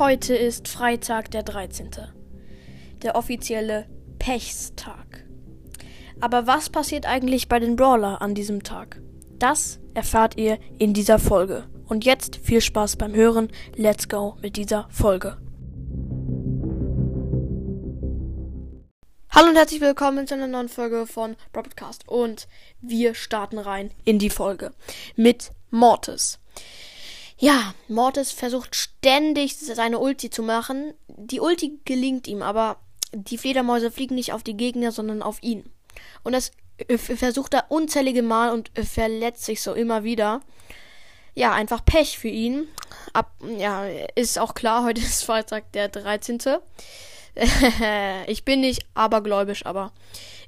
Heute ist Freitag, der 13. Der offizielle Pechstag. Aber was passiert eigentlich bei den Brawler an diesem Tag? Das erfahrt ihr in dieser Folge. Und jetzt viel Spaß beim Hören. Let's go mit dieser Folge. Hallo und herzlich willkommen zu einer neuen Folge von Broadcast. Und wir starten rein in die Folge mit Mortis. Ja, Mortis versucht ständig seine Ulti zu machen. Die Ulti gelingt ihm, aber die Fledermäuse fliegen nicht auf die Gegner, sondern auf ihn. Und das versucht er unzählige Mal und verletzt sich so immer wieder. Ja, einfach Pech für ihn. Ab, ja, ist auch klar, heute ist Freitag der 13. ich bin nicht abergläubisch, aber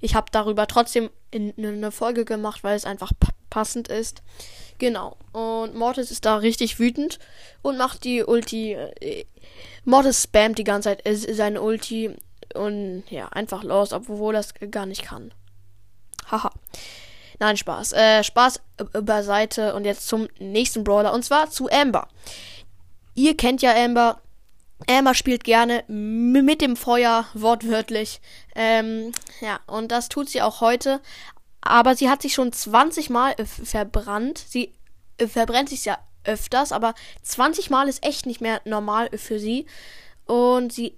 ich habe darüber trotzdem eine Folge gemacht, weil es einfach passend ist. Genau. Und Mortis ist da richtig wütend und macht die Ulti. Äh, Mortis spammt die ganze Zeit äh, seine Ulti und ja, einfach los, obwohl es gar nicht kann. Haha. Nein, Spaß. Äh, Spaß beiseite und jetzt zum nächsten Brawler und zwar zu Amber. Ihr kennt ja Amber. Amber spielt gerne mit dem Feuer, wortwörtlich. Ähm, ja, und das tut sie auch heute. Aber sie hat sich schon 20 Mal äh, verbrannt. Sie äh, verbrennt sich ja öfters, aber 20 Mal ist echt nicht mehr normal für sie. Und sie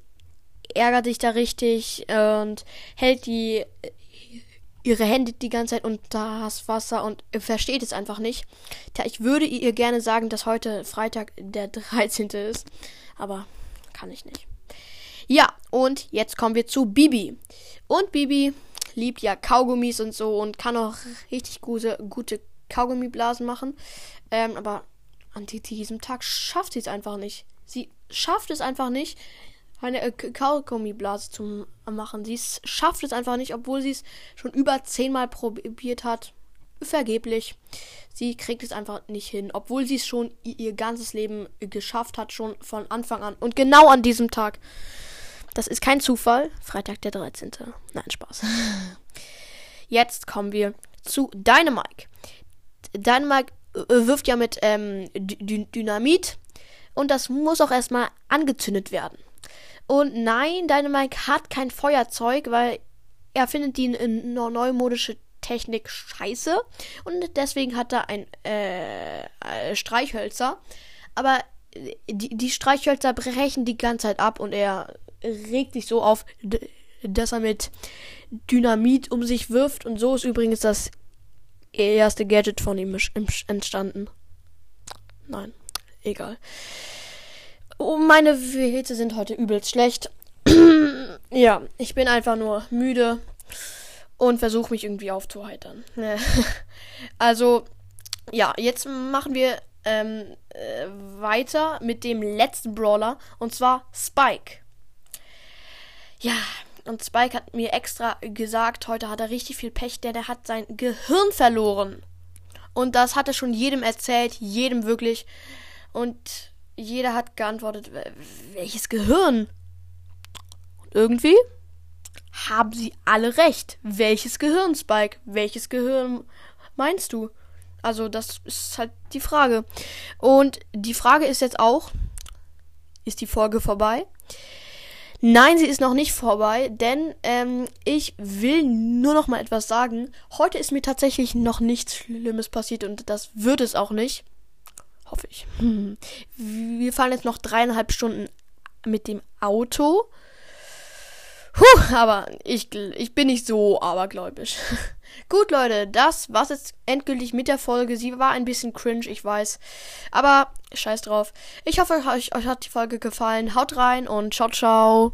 ärgert sich da richtig und hält die äh, ihre Hände die ganze Zeit unter das Wasser und versteht es einfach nicht. Tja, ich würde ihr gerne sagen, dass heute Freitag der 13. ist, aber kann ich nicht. Ja, und jetzt kommen wir zu Bibi. Und Bibi liebt ja Kaugummis und so und kann auch richtig gute, gute Kaugummiblasen machen. Ähm, aber an diesem Tag schafft sie es einfach nicht. Sie schafft es einfach nicht, eine äh, Kaugummiblase zu machen. Sie schafft es einfach nicht, obwohl sie es schon über zehnmal probiert hat. Vergeblich. Sie kriegt es einfach nicht hin, obwohl sie es schon ihr ganzes Leben geschafft hat, schon von Anfang an. Und genau an diesem Tag. Das ist kein Zufall. Freitag der 13. Nein, Spaß. Jetzt kommen wir zu Dynamike. Dynamike äh, wirft ja mit ähm, Dynamit und das muss auch erstmal angezündet werden. Und nein, Dynamike hat kein Feuerzeug, weil er findet die neumodische Technik scheiße und deswegen hat er ein äh, äh Streichhölzer. Aber die, die Streichhölzer brechen die ganze Zeit ab und er regt sich so auf, dass er mit Dynamit um sich wirft. Und so ist übrigens das erste Gadget von ihm entstanden. Nein, egal. Oh, meine Werte sind heute übelst schlecht. ja, ich bin einfach nur müde und versuche mich irgendwie aufzuheitern. also, ja, jetzt machen wir ähm, äh, weiter mit dem letzten Brawler und zwar Spike. Ja, und Spike hat mir extra gesagt, heute hat er richtig viel Pech, denn er hat sein Gehirn verloren. Und das hat er schon jedem erzählt, jedem wirklich. Und jeder hat geantwortet, welches Gehirn? Und irgendwie haben sie alle recht. Welches Gehirn, Spike? Welches Gehirn meinst du? Also, das ist halt die Frage. Und die Frage ist jetzt auch, ist die Folge vorbei? Nein, sie ist noch nicht vorbei, denn ähm, ich will nur noch mal etwas sagen. Heute ist mir tatsächlich noch nichts Schlimmes passiert und das wird es auch nicht. Hoffe ich. Wir fahren jetzt noch dreieinhalb Stunden mit dem Auto. Puh, aber ich, ich bin nicht so abergläubisch. Gut, Leute, das war's jetzt endgültig mit der Folge. Sie war ein bisschen cringe, ich weiß. Aber scheiß drauf. Ich hoffe, euch, euch hat die Folge gefallen. Haut rein und ciao, ciao.